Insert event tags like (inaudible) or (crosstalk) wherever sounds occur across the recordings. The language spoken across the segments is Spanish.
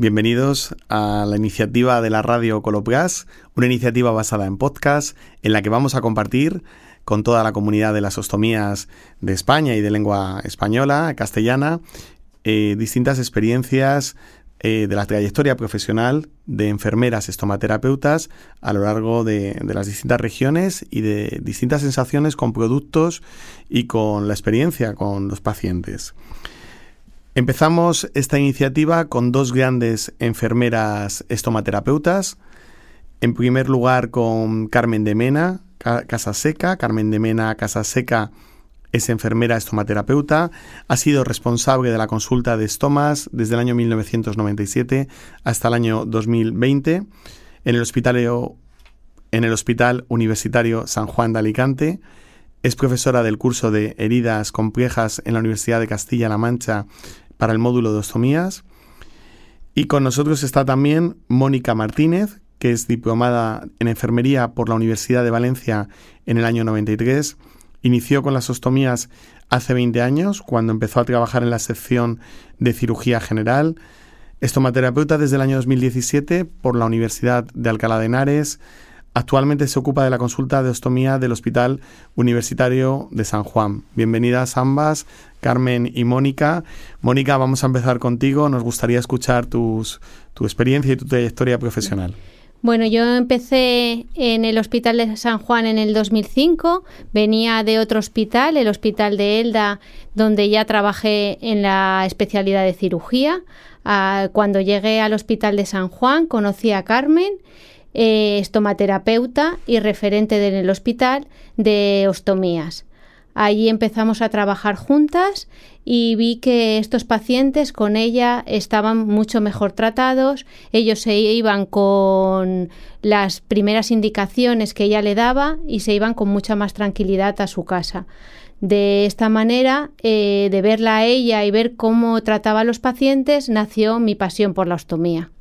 Bienvenidos a la iniciativa de la radio Colopgas, una iniciativa basada en podcast en la que vamos a compartir con toda la comunidad de las ostomías de España y de lengua española, castellana, eh, distintas experiencias eh, de la trayectoria profesional de enfermeras estomaterapeutas a lo largo de, de, las distintas regiones y de distintas sensaciones con productos y con la experiencia con los pacientes. Empezamos esta iniciativa con dos grandes enfermeras estomaterapeutas. En primer lugar con Carmen de Mena, Casa Seca. Carmen de Mena, Casa Seca es enfermera estomaterapeuta, ha sido responsable de la consulta de estomas desde el año 1997 hasta el año 2020 en el hospital, en el hospital Universitario San Juan de Alicante. Es profesora del curso de heridas complejas en la Universidad de Castilla-La Mancha para el módulo de ostomías. Y con nosotros está también Mónica Martínez, que es diplomada en enfermería por la Universidad de Valencia en el año 93. Inició con las ostomías hace 20 años, cuando empezó a trabajar en la sección de cirugía general. Estomaterapeuta desde el año 2017 por la Universidad de Alcalá de Henares. Actualmente se ocupa de la consulta de ostomía del Hospital Universitario de San Juan. Bienvenidas ambas, Carmen y Mónica. Mónica, vamos a empezar contigo. Nos gustaría escuchar tu experiencia y tu trayectoria profesional. Bueno, yo empecé en el Hospital de San Juan en el 2005. Venía de otro hospital, el Hospital de Elda, donde ya trabajé en la especialidad de cirugía. Ah, cuando llegué al Hospital de San Juan conocí a Carmen eh, estomaterapeuta y referente del hospital de ostomías. Allí empezamos a trabajar juntas y vi que estos pacientes con ella estaban mucho mejor tratados, ellos se iban con las primeras indicaciones que ella le daba y se iban con mucha más tranquilidad a su casa. De esta manera, eh, de verla a ella y ver cómo trataba a los pacientes, nació mi pasión por la ostomía.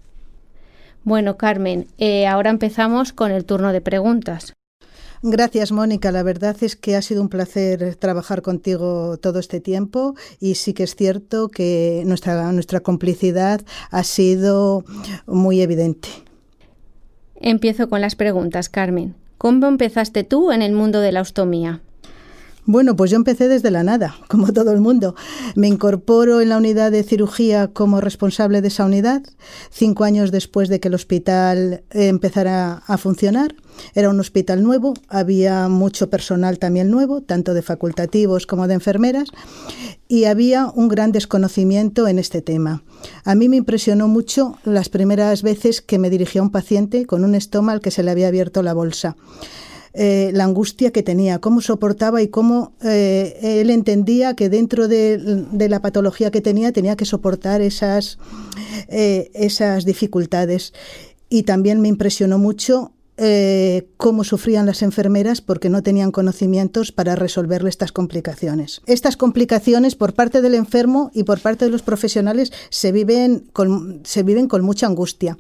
Bueno, Carmen, eh, ahora empezamos con el turno de preguntas. Gracias, Mónica. La verdad es que ha sido un placer trabajar contigo todo este tiempo y sí que es cierto que nuestra, nuestra complicidad ha sido muy evidente. Empiezo con las preguntas, Carmen. ¿Cómo empezaste tú en el mundo de la ostomía? Bueno, pues yo empecé desde la nada, (laughs) como todo el mundo. Me incorporo en la unidad de cirugía como responsable de esa unidad, cinco años después de que el hospital empezara a funcionar. Era un hospital nuevo, había mucho personal también nuevo, tanto de facultativos como de enfermeras, y había un gran desconocimiento en este tema. A mí me impresionó mucho las primeras veces que me dirigía un paciente con un estómago al que se le había abierto la bolsa. Eh, la angustia que tenía, cómo soportaba y cómo eh, él entendía que dentro de, la patología que tenía tenía que soportar esas, eh, esas dificultades. Y también me impresionó mucho eh, cómo sufrían las enfermeras porque no tenían conocimientos para resolverle estas complicaciones. Estas complicaciones por parte del enfermo y por parte de los profesionales se viven con, se viven con mucha angustia.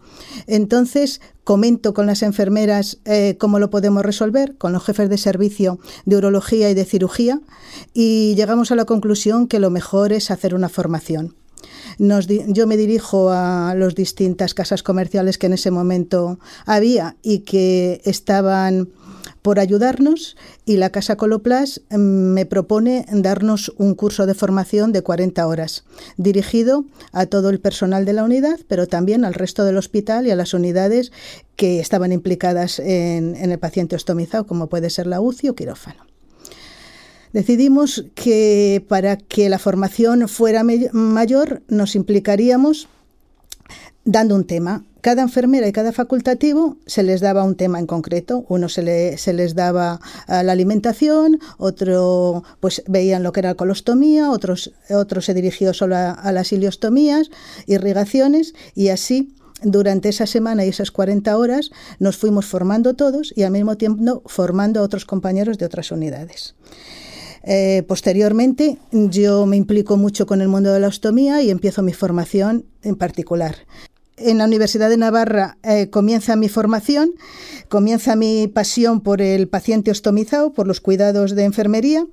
Entonces, comento con las enfermeras eh, cómo lo podemos resolver, con los jefes de servicio de urología y de cirugía, y llegamos a la conclusión que lo mejor es hacer una formación yo me dirijo a las distintas casas comerciales que en ese momento había y que estaban por ayudarnos y la Casa Coloplas mm, me propone darnos un curso de formación de 40 horas, dirigido a todo el personal de la unidad, pero también al resto del hospital y a las unidades que estaban implicadas en, en el paciente ostomizado, como puede ser la UCI o quirófano. Decidimos que para que la formación fuera mayor nos implicaríamos dando un tema. Cada enfermera y cada facultativo se les daba un tema en concreto. Uno se, les daba ah, la alimentación, otro pues veían lo que era colostomía, otros, otro se dirigió solo a, las iliostomías, irrigaciones y así durante esa semana y esas 40 horas nos fuimos formando todos y al mismo tiempo formando a otros compañeros de otras unidades. Eh, posteriormente, yo me implico mucho con el mundo de la ostomía y empiezo mi formación en particular. En la Universidad de Navarra eh, comienza mi formación, comienza mi pasión por el paciente ostomizado, por los cuidados de enfermería.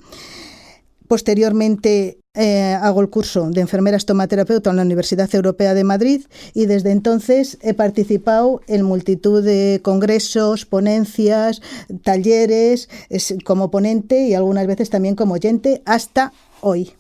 Posteriormente eh, hago el curso de enfermera estomaterapeuta en la Universidad Europea de Madrid y desde entonces he participado en multitud de congresos, ponencias, talleres como ponente y algunas veces también como oyente hasta hoy.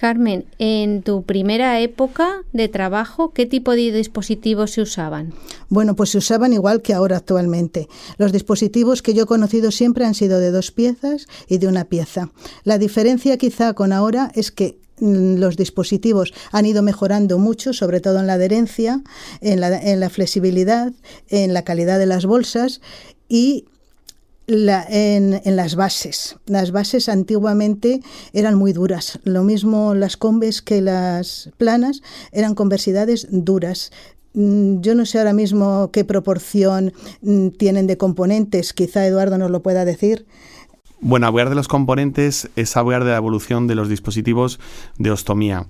Carmen, en tu primera época de trabajo, ¿qué tipo de dispositivos se usaban? Bueno, pues se usaban igual que ahora actualmente. Los dispositivos que yo he conocido siempre han sido de dos piezas y de una pieza. La diferencia quizá con ahora es que mm, los dispositivos han ido mejorando mucho, sobre todo en la adherencia, en la, en la flexibilidad, en la calidad de las bolsas y en, las bases. Las bases antiguamente eran muy duras. Lo mismo las combes que las planas eran conversidades duras. Mm, yo no sé ahora mismo qué proporción mm, tienen de componentes, quizá Eduardo nos lo pueda decir. Bueno, hablar de los componentes es hablar de la evolución de los dispositivos de ostomía.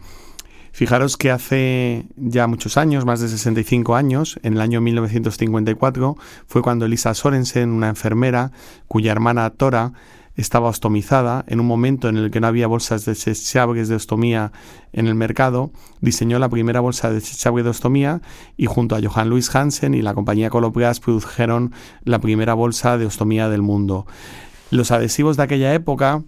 Fijaros que hace ya muchos años, más de 65 años, en el año 1954, fue cuando Elisa Sorensen, una enfermera cuya hermana Tora estaba ostomizada, en un momento en el que no había bolsas desechables de ostomía en el mercado, diseñó la primera bolsa desechable de ostomía y junto a Johann Louis Hansen y la compañía Colopgas produjeron la primera bolsa de ostomía del mundo. Los adhesivos de aquella época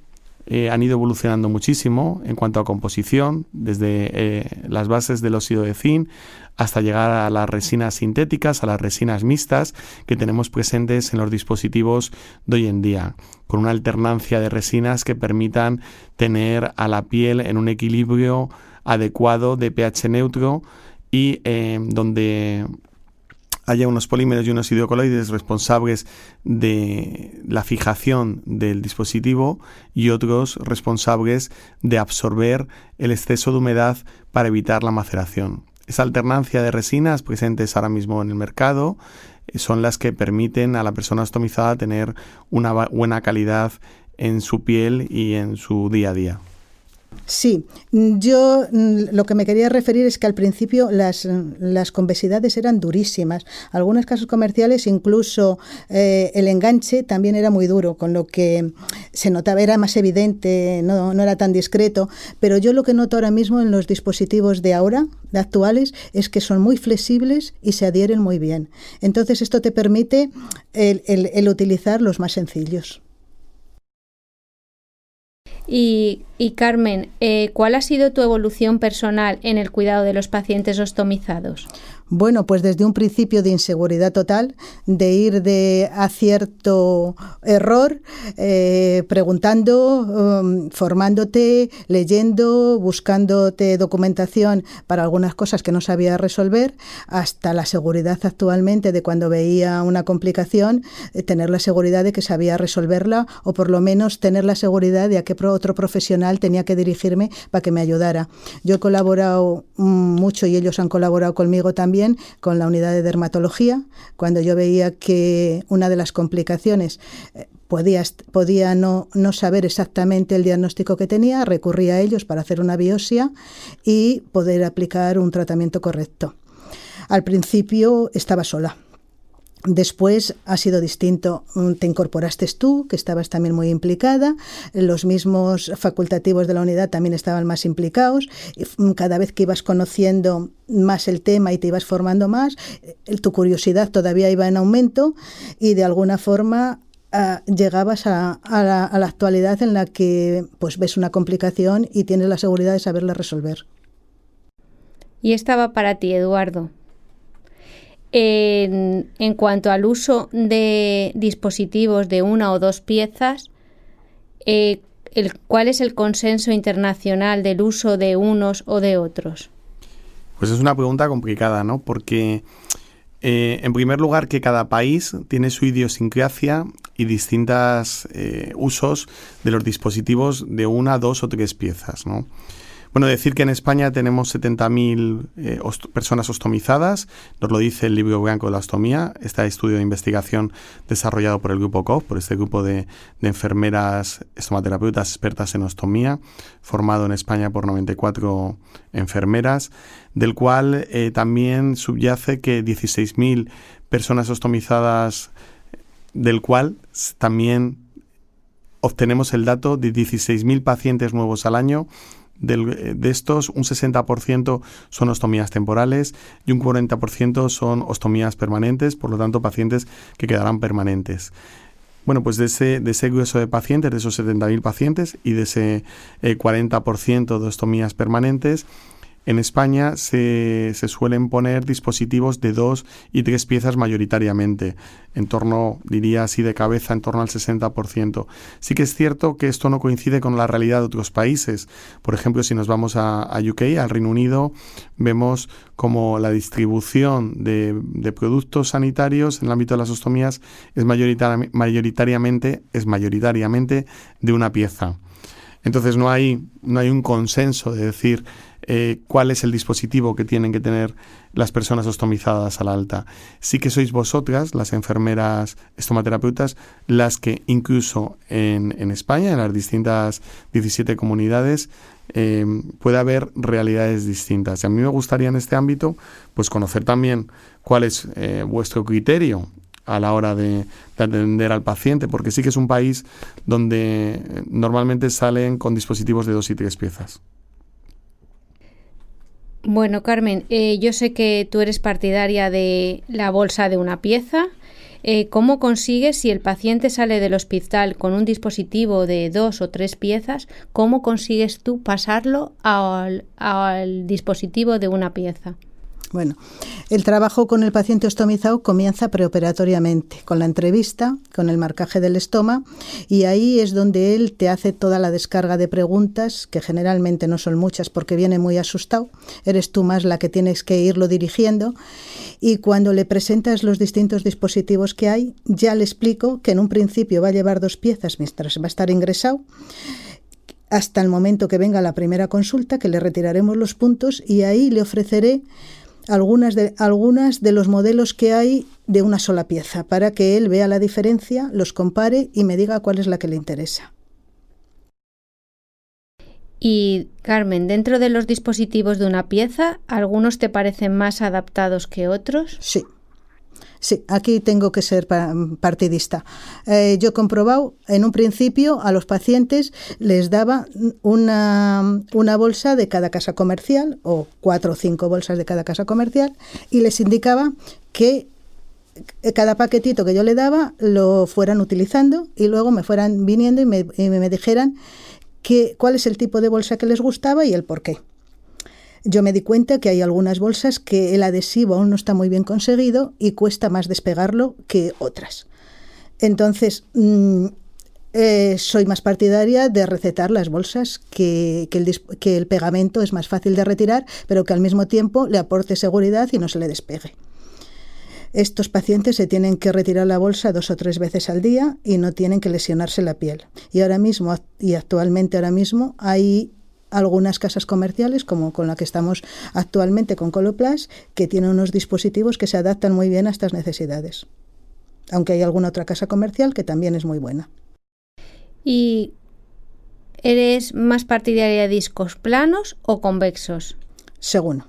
eh, han ido evolucionando muchísimo en cuanto a composición, desde eh, las bases del óxido de zinc hasta llegar a las resinas sintéticas, a las resinas mixtas que tenemos presentes en los dispositivos de hoy en día, con una alternancia de resinas que permitan tener a la piel en un equilibrio adecuado de pH neutro y eh, donde haya unos polímeros y unos hidrocoloides responsables de la fijación del dispositivo y otros responsables de absorber el exceso de humedad para evitar la maceración. Esa alternancia de resinas presentes ahora mismo en el mercado eh, son las que permiten a la persona ostomizada tener una buena calidad en su piel y en su día a día. Sí, yo mm, lo que me quería referir es que al principio las, las convesidades eran durísimas. Algunos casos comerciales incluso eh, el enganche también era muy duro, con lo que se notaba, era más evidente, no, no era tan discreto. Pero yo lo que noto ahora mismo en los dispositivos de ahora, de actuales, es que son muy flexibles y se adhieren muy bien. Entonces esto te permite el utilizar los más sencillos. Y, Carmen, eh, ¿cuál ha sido tu evolución personal en el cuidado de los pacientes ostomizados? Bueno, pues desde un principio de inseguridad total, de ir de acierto error, eh, preguntando, um, formándote, leyendo, buscándote documentación para algunas cosas que no sabía resolver, hasta la seguridad actualmente de cuando veía una complicación, eh, tener la seguridad de que sabía resolverla o por lo menos tener la seguridad de a qué otro profesional tenía que dirigirme para que me ayudara. Yo he colaborado mm, mucho y ellos han colaborado conmigo también con la unidad de dermatología, cuando yo veía que una de las complicaciones eh, podía, podía no, no, saber exactamente el diagnóstico que tenía, recurría a ellos para hacer una biopsia y poder aplicar un tratamiento correcto. Al principio estaba sola Después ha sido distinto. Mm, te incorporaste tú, que estabas también muy implicada. Los mismos facultativos de la unidad también estaban más implicados. Mm, cada vez que ibas conociendo más el tema y te ibas formando más, eh, tu curiosidad todavía iba en aumento y de alguna forma ah, llegabas a, la, a, la, actualidad en la que pues ves una complicación y tienes la seguridad de saberla resolver. Y estaba para ti, Eduardo. En, cuanto al uso de dispositivos de una o dos piezas, eh, ¿cuál es el consenso internacional del uso de unos o de otros? Pues es una pregunta complicada, ¿no? Porque, eh, en primer lugar, que cada país tiene su idiosincrasia y distintos eh, usos de los dispositivos de una, dos o tres piezas, ¿no? Bueno, decir que en España tenemos 70.000 eh, personas ostomizadas, nos lo dice el libro blanco de la ostomía, este estudio de investigación desarrollado por el grupo COF, por este grupo de, enfermeras estomaterapeutas expertas en ostomía, formado en España por 94 enfermeras, del cual eh, también subyace que 16.000 personas ostomizadas, del cual también obtenemos el dato de 16.000 pacientes nuevos al año. De estos, un 60% son ostomías temporales y un 40% son ostomías permanentes, por lo tanto, pacientes que quedarán permanentes. Bueno, pues de ese, de ese grueso de pacientes, de esos 70.000 pacientes y de ese 40% eh, de ostomías permanentes, en España se, se, suelen poner dispositivos de dos y tres piezas mayoritariamente, en torno, diría así de cabeza, en torno al 60%. Sí que es cierto que esto no coincide con la realidad de otros países. Por ejemplo, si nos vamos a, a UK, al Reino Unido, vemos como la distribución de, de, productos sanitarios en el ámbito de las ostomías es mayoritariamente, es mayoritariamente de una pieza. Entonces no hay, no hay un consenso de decir eh, cuál es el dispositivo que tienen que tener las personas ostomizadas a la alta. Sí que sois vosotras, las enfermeras estomaterapeutas, las que incluso en, en España, en las distintas 17 comunidades, eh, puede haber realidades distintas. Y a mí me gustaría en este ámbito pues conocer también cuál es eh, vuestro criterio a la hora de, de, atender al paciente, porque sí que es un país donde normalmente salen con dispositivos de dos y tres piezas. Bueno, Carmen, eh, yo sé que tú eres partidaria de la bolsa de una pieza. Eh, ¿Cómo consigues, si el paciente sale del hospital con un dispositivo de dos o tres piezas, cómo consigues tú pasarlo al dispositivo de una pieza? Bueno, el trabajo con el paciente ostomizado comienza preoperatoriamente, con la entrevista, con el marcaje del estoma, y ahí es donde él te hace toda la descarga de preguntas, que generalmente no son muchas porque viene muy asustado, eres tú más la que tienes que irlo dirigiendo, y cuando le presentas los distintos dispositivos que hay, ya le explico que en un principio va a llevar dos piezas mientras va a estar ingresado, hasta el momento que venga la primera consulta, que le retiraremos los puntos, y ahí le ofreceré algunas de, algunas de los modelos que hay de una sola pieza para que él vea la diferencia, los compare y me diga cuál es la que le interesa. Y Carmen, dentro de los dispositivos de una pieza, ¿algunos te parecen más adaptados que otros? Sí. Sí, aquí tengo que ser partidista. Eh, yo he comprobado, en un principio, a los pacientes les daba una, una bolsa de cada casa comercial, o cuatro o cinco bolsas de cada casa comercial, y les indicaba que cada paquetito que yo le daba lo fueran utilizando y luego me fueran viniendo y me, y me dijeran que, cuál es el tipo de bolsa que les gustaba y el por qué. Yo me di cuenta que hay algunas bolsas que el adhesivo aún no está muy bien conseguido y cuesta más despegarlo que otras. Entonces, mm, eh, soy más partidaria de recetar las bolsas que, el, que el pegamento es más fácil de retirar, pero que al mismo tiempo le aporte seguridad y no se le despegue. Estos pacientes se tienen que retirar la bolsa dos o tres veces al día y no tienen que lesionarse la piel. Y ahora mismo, y actualmente ahora mismo, hay algunas casas comerciales, como con la que estamos actualmente con Coloplas, que tienen unos dispositivos que se adaptan muy bien a estas necesidades. Aunque hay alguna otra casa comercial que también es muy buena. ¿Y eres más partidaria de discos planos o convexos? Según.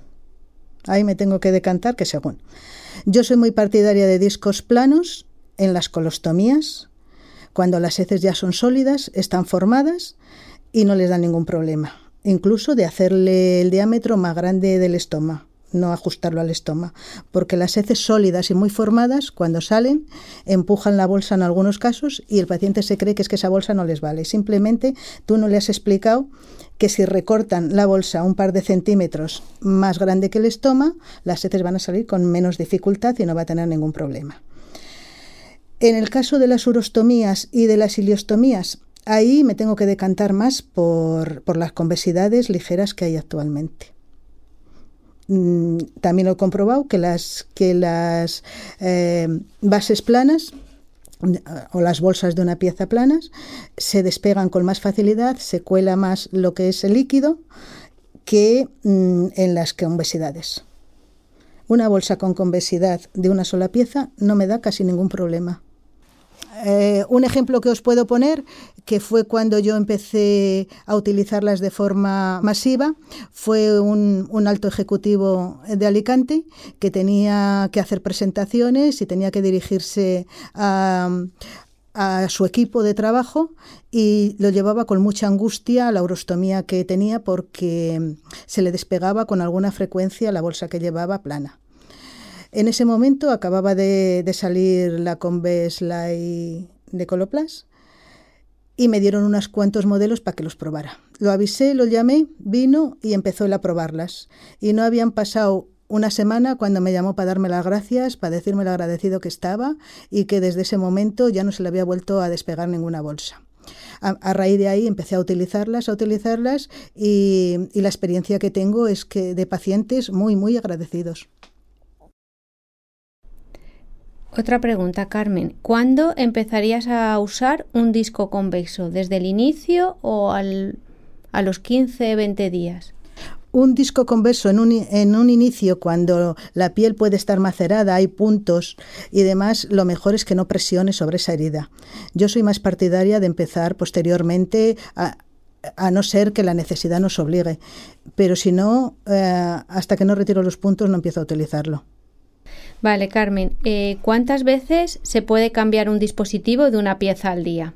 Ahí me tengo que decantar que según. Yo soy muy partidaria de discos planos en las colostomías, cuando las heces ya son sólidas, están formadas y no les dan ningún problema incluso de hacerle el diámetro más grande del estómago no ajustarlo al estómago, porque las heces sólidas y muy formadas, cuando salen, empujan la bolsa en algunos casos y el paciente se cree que es que esa bolsa no les vale. Simplemente tú no le has explicado que si recortan la bolsa un par de centímetros más grande que el estómago, las heces van a salir con menos dificultad y no va a tener ningún problema. En el caso de las urostomías y de las iliostomías, Ahí me tengo que decantar más por, por las convexidades ligeras que hay actualmente. Mm, también he comprobado que las, que las eh, bases planas o las bolsas de una pieza planas se despegan con más facilidad, se cuela más lo que es el líquido que mm, en las convexidades. Una bolsa con convexidad de una sola pieza no me da casi ningún problema. Eh, un ejemplo que os puedo poner, que fue cuando yo empecé a utilizarlas de forma masiva, fue un, alto ejecutivo de Alicante que tenía que hacer presentaciones y tenía que dirigirse a, su equipo de trabajo y lo llevaba con mucha angustia la urostomía que tenía porque se le despegaba con alguna frecuencia la bolsa que llevaba plana. En ese momento acababa de, salir la Conves Light de Coloplast y me dieron unos cuantos modelos para que los probara. Lo avisé, lo llamé, vino y empezó él a probarlas. Y no habían pasado una semana cuando me llamó para darme las gracias, para decirme lo agradecido que estaba y que desde ese momento ya no se le había vuelto a despegar ninguna bolsa. A, raíz de ahí empecé a utilizarlas, a utilizarlas y, y la experiencia que tengo es que de pacientes muy, muy agradecidos. Otra pregunta, Carmen. ¿Cuándo empezarías a usar un disco convexo? ¿Desde el inicio o al, a los 15, 20 días? un disco convexo en un, en un inicio, cuando la piel puede estar macerada, hay puntos y demás, lo mejor es que no presione sobre esa herida. Yo soy más partidaria de empezar posteriormente a, no ser que la necesidad nos obligue. Pero si no, eh, hasta que no retiro los puntos no empiezo a utilizarlo. Vale, Carmen, eh, ¿cuántas veces se puede cambiar un dispositivo de una pieza al día?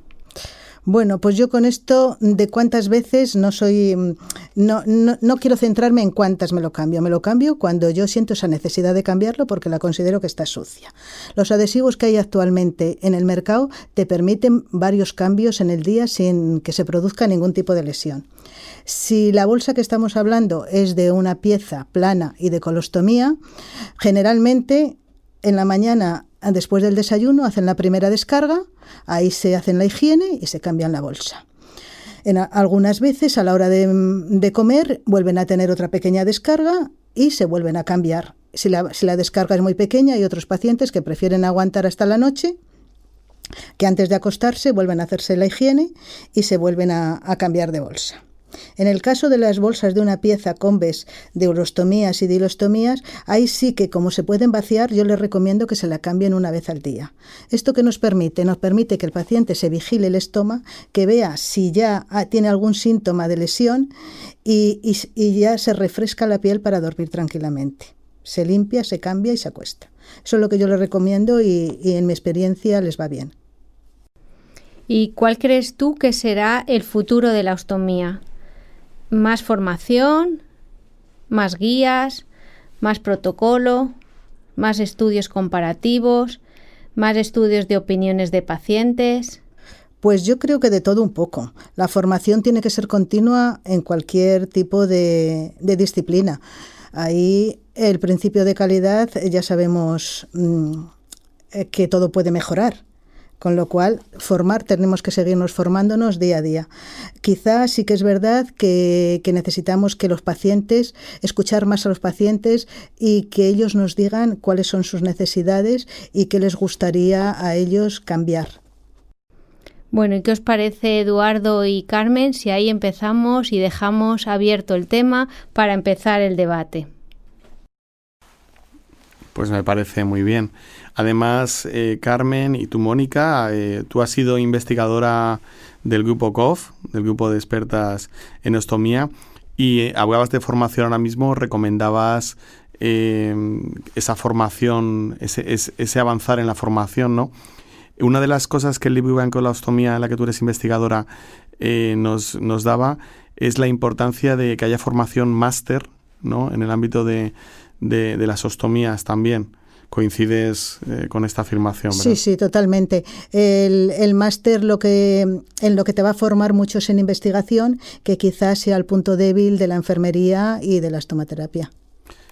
Bueno, pues yo con esto de cuántas veces no soy, mm, no, no, no, quiero centrarme en cuántas me lo cambio. Me lo cambio cuando yo siento esa necesidad de cambiarlo porque la considero que está sucia. Los adhesivos que hay actualmente en el mercado te permiten varios cambios en el día sin que se produzca ningún tipo de lesión. Si la bolsa que estamos hablando es de una pieza plana y de colostomía, generalmente en la mañana después del desayuno hacen la primera descarga, ahí se hacen la higiene y se cambian la bolsa. En algunas veces a la hora de, comer vuelven a tener otra pequeña descarga y se vuelven a cambiar. Si la, descarga es muy pequeña, hay otros pacientes que prefieren aguantar hasta la noche, que antes de acostarse vuelven a hacerse la higiene y se vuelven a cambiar de bolsa. En el caso de las bolsas de una pieza Combes de urostomías y dilostomías, ahí sí que como se pueden vaciar, yo les recomiendo que se la cambien una vez al día. ¿Esto que nos permite? Nos permite que el paciente se vigile el estómago, que vea si ya tiene algún síntoma de lesión y, ya se refresca la piel para dormir tranquilamente. Se limpia, se cambia y se acuesta. Eso es lo que yo les recomiendo y en mi experiencia les va bien. ¿Y cuál crees tú que será el futuro de la ostomía? Más formación, más guías, más protocolo, más estudios comparativos, más estudios de opiniones de pacientes. Pues yo creo que de todo un poco. La formación tiene que ser continua en cualquier tipo de, disciplina. Ahí el principio de calidad ya sabemos mm, que todo puede mejorar. Con lo cual, formar, tenemos que seguirnos formándonos día a día. Quizás sí que es verdad que, necesitamos que los pacientes, escuchar más a los pacientes y que ellos nos digan cuáles son sus necesidades y qué les gustaría a ellos cambiar. Bueno, ¿y qué os parece Eduardo y Carmen si ahí empezamos y dejamos abierto el tema para empezar el debate? Pues me parece muy bien. Además, eh, Carmen y tú, Mónica, eh, tú has sido investigadora del grupo COF, del grupo de expertas en ostomía, y eh, hablabas de formación ahora mismo, recomendabas esa formación, ese, avanzar en la formación, ¿no? Una de las cosas que el libro Blanco de la Ostomía, en la que tú eres investigadora, nos, nos daba es la importancia de que haya formación máster, ¿no? En el ámbito de, de, de las ostomías también coincides eh, con esta afirmación. Sí, sí, totalmente. El, máster lo que, en lo que te va a formar mucho es en investigación, que quizás sea el punto débil de la enfermería y de la estomaterapia.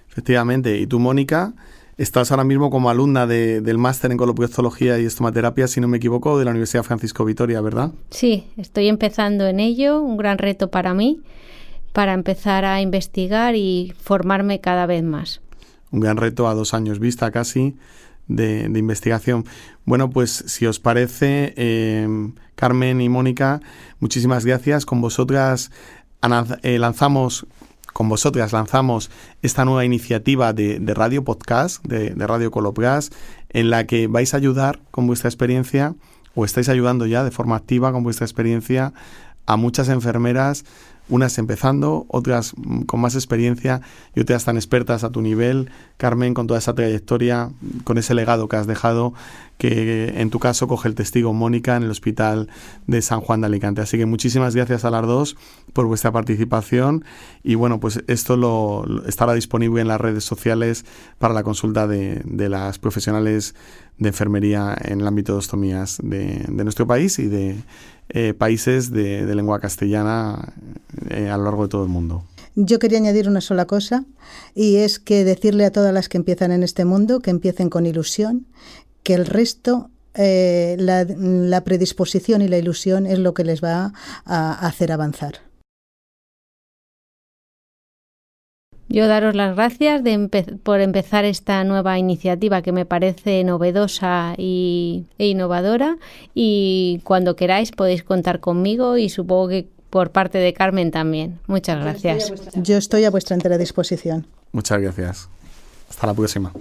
Efectivamente. Y tú, Mónica, estás ahora mismo como alumna del máster en coloproctología y estomaterapia, si no me equivoco, de la Universidad Francisco Vitoria, ¿verdad? Sí, estoy empezando en ello, un gran reto para mí, para empezar a investigar y formarme cada vez más un gran reto a dos años vista casi de, investigación. Bueno, pues si os parece, em, Carmen y Mónica, muchísimas gracias. Con vosotras eh, lanzamos, con vosotras lanzamos esta nueva iniciativa de, radio podcast, de, Radio Colopgas, en la que vais a ayudar con vuestra experiencia, o estáis ayudando ya de forma activa con vuestra experiencia, a muchas enfermeras unas empezando, otras mm, con más experiencia y otras tan expertas a tu nivel. Carmen, con toda esa trayectoria, con ese legado que has dejado, que en tu caso coge el testigo Mónica en el Hospital de San Juan de Alicante. Así que muchísimas gracias a las dos por vuestra participación y bueno, pues esto lo, estará disponible en las redes sociales para la consulta de, las profesionales de enfermería en el ámbito de ostomías de, nuestro país y de eh, países de, lengua castellana eh, a lo largo de todo el mundo. Yo quería añadir una sola cosa y es que decirle a todas las que empiezan en este mundo que empiecen con ilusión, que el resto eh, la, predisposición y la ilusión es lo que les va a hacer avanzar. Yo daros las gracias por empezar esta nueva iniciativa que me parece novedosa y, e innovadora y cuando queráis podéis contar conmigo y supongo que por parte de Carmen también. Muchas gracias. Yo estoy a vuestra entera disposición. Muchas gracias. Hasta la próxima.